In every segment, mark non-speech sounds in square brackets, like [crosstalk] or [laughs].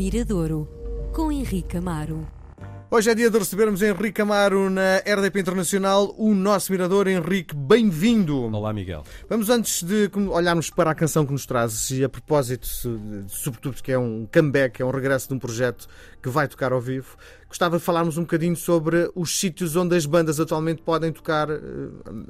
Miradouro, com Henrique Amaro. Hoje é dia de recebermos Henrique Amaro na RDP Internacional, o nosso mirador. Henrique, bem-vindo. Olá, Miguel. Vamos antes de olharmos para a canção que nos traz, e a propósito, sobretudo que é um comeback, é um regresso de um projeto que vai tocar ao vivo, gostava de falarmos um bocadinho sobre os sítios onde as bandas atualmente podem tocar eh,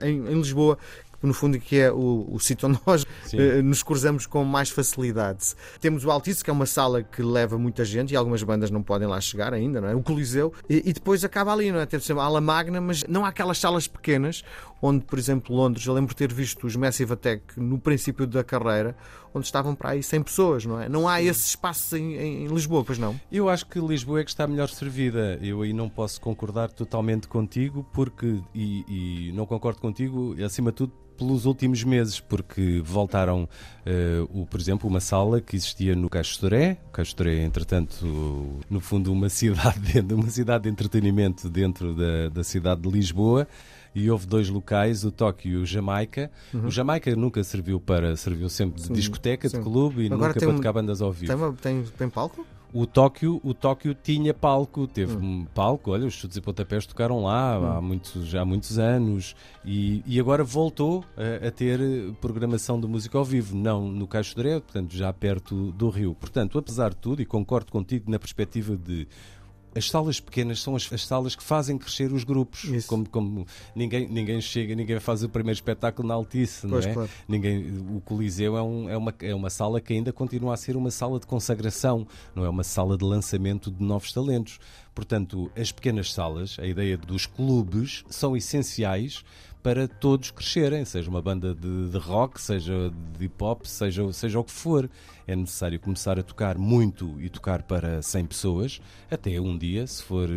em, em Lisboa, no fundo, que é o, o sítio onde nós uh, nos cruzamos com mais facilidade. Temos o Altice, que é uma sala que leva muita gente e algumas bandas não podem lá chegar ainda, não é? O Coliseu, e, e depois acaba ali, não é? Temos a ala magna, mas não há aquelas salas pequenas, onde, por exemplo, Londres, eu lembro de ter visto os Massive Attack no princípio da carreira, onde estavam para aí 100 pessoas, não é? Não há esse espaço em, em, Lisboa, pois não? Eu acho que Lisboa é que está melhor servida. Eu aí não posso concordar totalmente contigo, porque, e, e não concordo contigo, acima de tudo, pelos últimos meses, porque voltaram, uh, o, por exemplo, uma sala que existia no Castoré. O Castoré, entretanto, no fundo, uma [laughs] cidade, dentro, uma cidade de entretenimento dentro da, da cidade de Lisboa e houve dois locais, o Tóquio e o Jamaica. Uhum. O Jamaica nunca serviu para, serviu sempre de sim, discoteca, sim. de clube e Agora nunca para tocar bandas ao vivo. Tem, uma, tem, tem palco? O Tóquio, o Tóquio tinha palco, teve hum. um palco, olha, os chutes e pontapés tocaram lá hum. há muitos, há muitos anos e, e agora voltou a, a, ter programação de música ao vivo, não no Caixo de portanto já perto do Rio. Portanto, apesar de tudo, e concordo contigo na perspectiva de as salas pequenas são as, as, salas que fazem crescer os grupos. Como, como ninguém, ninguém chega, ninguém faz o primeiro espetáculo na Altice, pois, não é? Claro. Ninguém, o Coliseu é, um, é, uma, é uma sala que ainda continua a ser uma sala de consagração, não é uma sala de lançamento de novos talentos. Portanto, as pequenas salas, a ideia dos clubes, são essenciais para todos crescerem, seja uma banda de, de, rock, seja de hip hop, seja, seja o que for. É necessário começar a tocar muito e tocar para 100 pessoas, até um dia, se for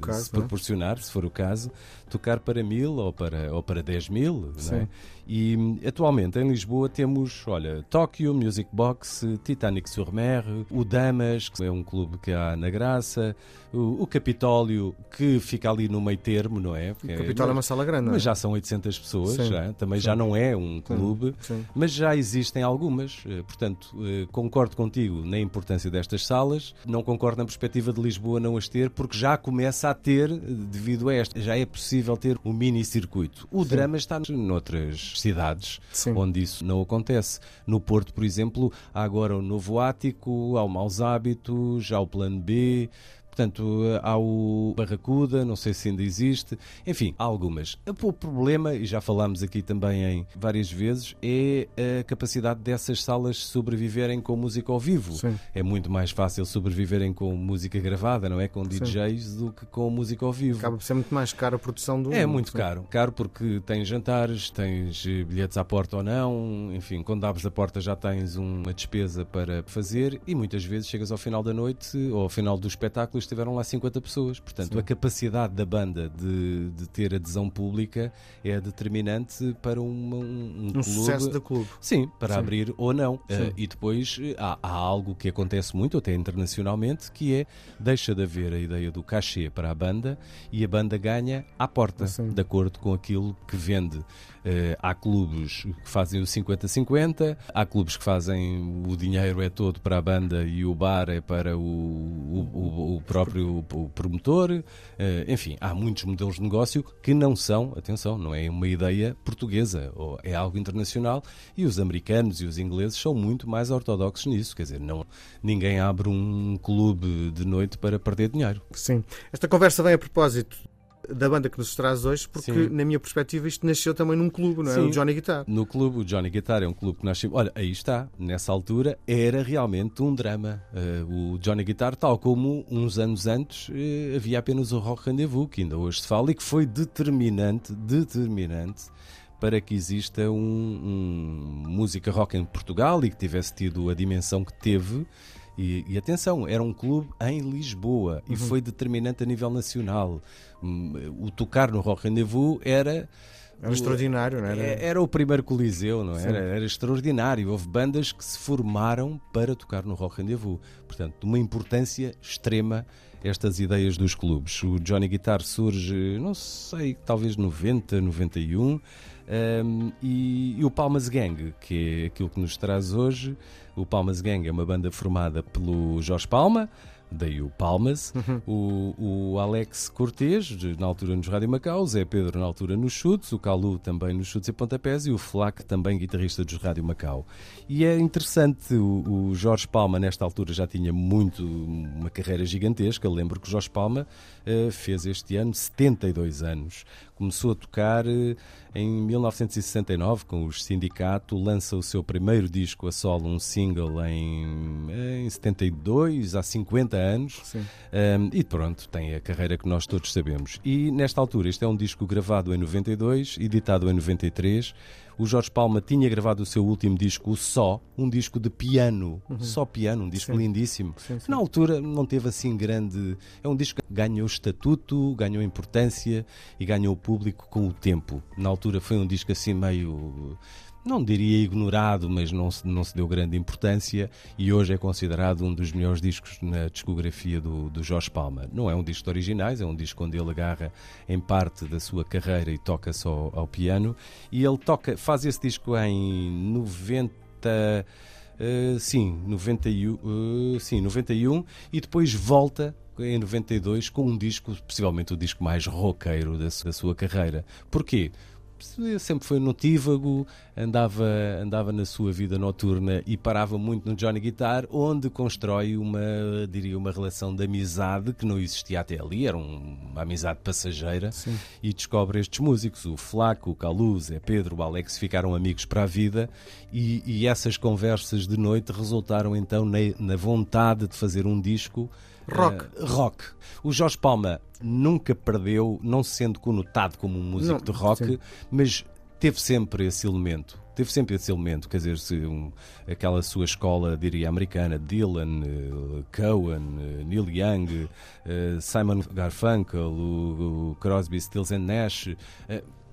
caso, se é? proporcionar, é? se for o caso, tocar para mil ou para, ou para 10 mil. É? E atualmente em Lisboa temos, olha, Tóquio, Music Box, Titanic sur Mer, o Damas, que é um clube que há na Graça, o, o Capitólio, que fica ali no meio termo, não é? Porque o Capitólio é, é uma sala grande, Mas é? já são 800 pessoas, já, também sim. já não é um clube, sim. mas já existem algumas. Eh, portanto, eh, concordo contigo na importância destas salas, não concordo na perspectiva de Lisboa não as ter, porque já começa a ter, devido a esta, já é possível ter um mini circuito. O sim. drama está noutras cidades Sim. onde isso não acontece. No Porto, por exemplo, há agora o Novo Ático, há o Maus Hábitos, há o Plano B, Portanto, há o Barracuda, não sei se ainda existe, enfim, há algumas. O problema, e já falámos aqui também em várias vezes, é a capacidade dessas salas sobreviverem com música ao vivo. Sim. É muito mais fácil sobreviverem com música gravada, não é? Com DJs Sim. do que com música ao vivo. Acaba por ser muito mais caro a produção do. É muito Sim. caro. Caro porque tens jantares, tens bilhetes à porta ou não, enfim, quando abres a porta já tens uma despesa para fazer e muitas vezes chegas ao final da noite ou ao final do espetáculo estiveram lá 50 pessoas. Portanto, Sim. a capacidade da banda de, de ter adesão pública é determinante para uma, um, um, um clube. sucesso da clube. Sim, para Sim. abrir ou não. Uh, e depois eh, há, há, algo que acontece muito, até internacionalmente, que é deixa de haver a ideia do cachê para a banda e a banda ganha à porta, Sim. de acordo com aquilo que vende. Uh, há clubes que fazem o 50-50, há clubes que fazem o dinheiro é todo para a banda e o bar é para o, o, o próprio promotor. Uh, enfim, há muitos modelos de negócio que não são, atenção, não é uma ideia portuguesa, ou é algo internacional e os americanos e os ingleses são muito mais ortodoxos nisso. Quer dizer, não, ninguém abre um clube de noite para perder dinheiro. Sim. Esta conversa vem a propósito da banda que nos traz hoje, porque, Sim. na minha perspectiva, isto nasceu também num clube, não é? Sim. O Johnny Guitar. No clube, o Johnny Guitar é um clube que nasceu. Olha, aí está. Nessa altura era realmente um drama. Uh, o Johnny Guitar, tal como uns anos antes, uh, havia apenas o Rock Rendezvous, que ainda hoje se fala e que foi determinante, determinante para que exista um, um, música rock em Portugal e que tivesse tido a dimensão que teve e, e, atenção, era um clube em Lisboa uhum. e foi determinante a nível nacional. Hum, o tocar no Rock Rendezvous era. Era extraordinário, não era? É, era o primeiro Coliseu, não era? Era extraordinário. Houve bandas que se formaram para tocar no Rock Rendezvous. Portanto, de uma importância extrema estas ideias dos clubes. O Johnny Guitar surge, não sei, talvez 90, 91. Um, e, e, o Palmas Gang, que é aquilo que nos traz hoje. O Palmas Gang é uma banda formada pelo Jorge Palma, daí o Palmas, uhum. o, o Alex Cortês, na altura nos Rádio Macau, o Zé Pedro na altura nos chutes, o Calu também nos chutes e pontapés e o Flac também guitarrista dos Rádio Macau. E é interessante, o, o, Jorge Palma nesta altura já tinha muito, uma carreira gigantesca, lembro que o Jorge Palma uh, fez este ano 72 anos. Começou a tocar uh, em 1969 com os Sindicato, lança o seu primeiro disco a solo, um single em, em 72, há 50 anos. Um, e pronto, tem a carreira que nós todos sabemos. E nesta altura, este é um disco gravado em 92, editado em 93. O Jorge Palma tinha gravado o seu último disco, Só, um disco de piano, uhum. só piano, um disco sim. lindíssimo. Sim, sim. Na altura não teve assim grande. É um disco que ganhou estatuto, ganhou importância e ganhou público com o tempo. Na altura foi um disco assim meio não diria ignorado, mas não se, não se deu grande importância e hoje é considerado um dos melhores discos na discografia do, do Jorge Palma. Não é um disco de originais, é um disco onde ele agarra em parte da sua carreira e toca só ao piano. E ele toca, faz esse disco em 90. Uh, sim, 91, uh, sim, 91 e depois volta em 92 com um disco, possivelmente o disco mais roqueiro da, da sua carreira. Porquê? Sempre foi notívago, andava, andava na sua vida noturna e parava muito no Johnny Guitar, onde constrói uma, diria, uma relação de amizade que não existia até ali, era um, uma amizade passageira, Sim. e descobre estes músicos, o Flaco, o Caluz, é Pedro, o Alex, ficaram amigos para a vida, e, e essas conversas de noite resultaram então na, na vontade de fazer um disco Rock. Uh, rock. O Jorge Palma nunca perdeu, não sendo conotado como um músico não, de rock, sim. mas teve sempre esse elemento. Teve sempre esse elemento, quer dizer, um, aquela sua escola, diria, americana, Dylan, uh, Cohen, uh, Neil Young, uh, Simon Garfunkel, o, o, Crosby, Stills and Nash,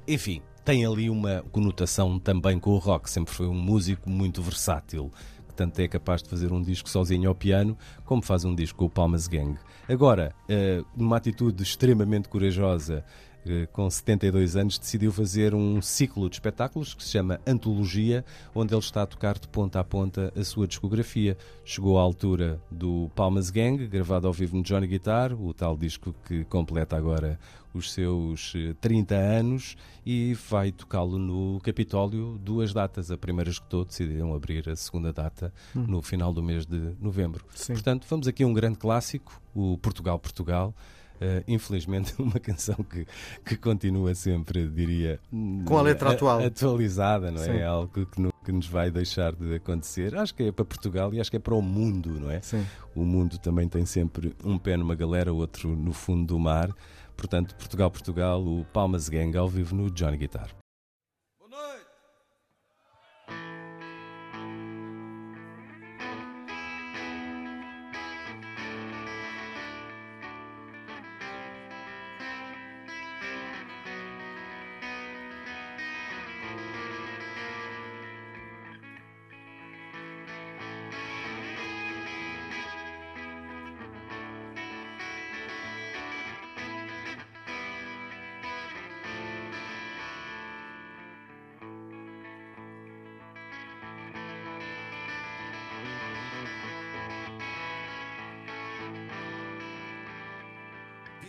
enfim, tem ali uma conotação também com o rock. Sempre foi um músico muito versátil tanto é capaz de fazer um disco sozinho ao piano, como faz um disco com o Palmas Gang. Agora, uh, numa atitude extremamente corajosa, com 72 anos, decidiu fazer um ciclo de espetáculos que se chama Antologia, onde ele está a tocar de ponta a ponta a sua discografia. Chegou à altura do Palmas Gang, gravado ao vivo no Johnny Guitar, o tal disco que completa agora os seus 30 eh, anos e vai tocá-lo no Capitólio duas datas. A primeira esgotou, decidiram abrir a segunda data hum. no final do mês de novembro. Sim. Portanto, vamos aqui a um grande clássico, o Portugal-Portugal. Uh, infelizmente, [laughs] uma canção que, que continua sempre, diria, com a letra atual, atualizada, não é? é algo que, no, que, nos vai deixar de acontecer. Acho que é para Portugal e acho que é para o mundo, não é? Sim. O mundo também tem sempre um pé numa galera, outro no fundo do mar. Portanto, Portugal, Portugal, o Palmas Gang ao vivo no Johnny Guitar.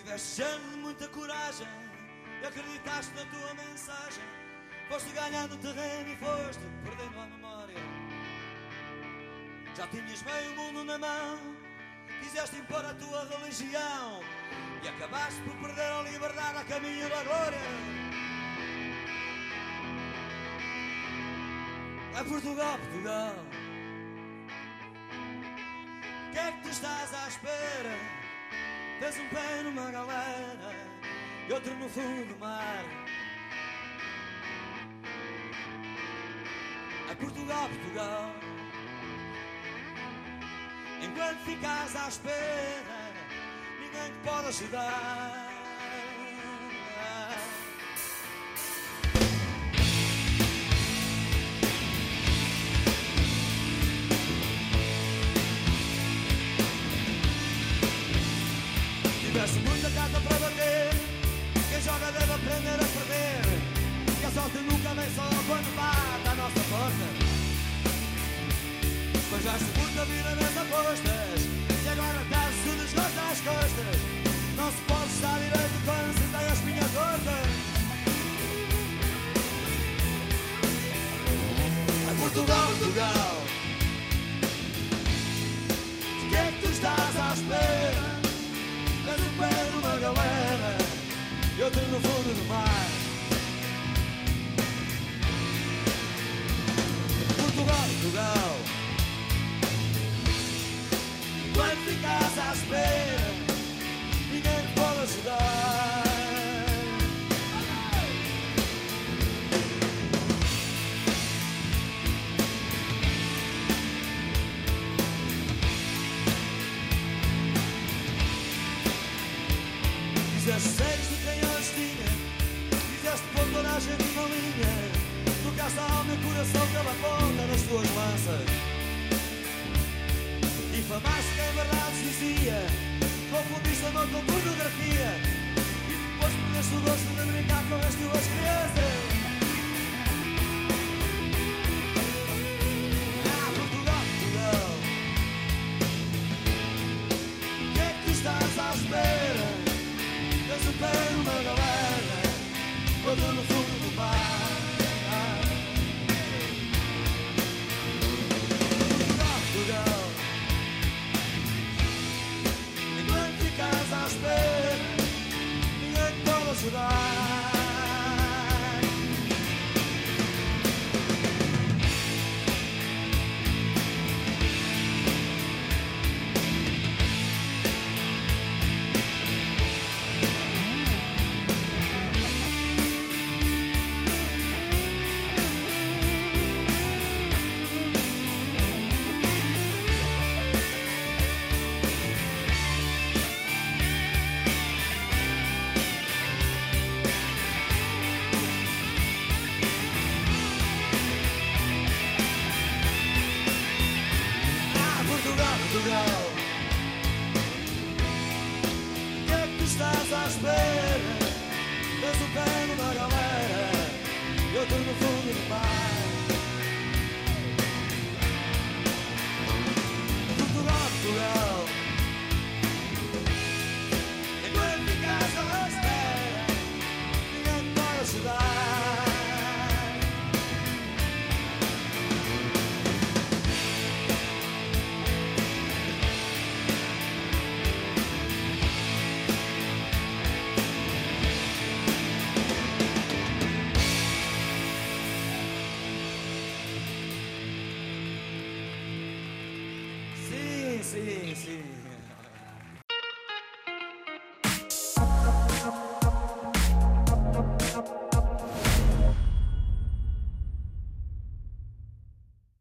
Tiveste muita coragem e acreditaste na tua mensagem. Foste ganhando terreno e foste perdendo a memória. Já tinhas meio mundo na mão, quiseste impor a tua religião e acabaste por perder a liberdade a caminho da glória. A Portugal, Portugal. O que é que tu estás à espera? Tens um pé numa galera e outro no fundo do mar. A Portugal, Portugal. Enquanto ficas à espera, ninguém te pode ajudar. Aprender a perder. Que a sorte nunca vem só quando bate à nossa porta. Mas já se muita vida nas apostas. E agora está-se o desgosto às costas. Não se pode estar direito quando se tem a espinha torta. A Portugal, Portugal. E outro no fundo do mar. Portugal, Portugal. Enquanto ficas à espera, ninguém te pode ajudar. Fizeste seis pôr toda a gente numa linha Tocaste a alma e o coração pela ponta das tuas lanças Difamaste quem verdade dizia Confundiste amor com pornografia E depois perdeste o gosto de brincar com as tuas crianças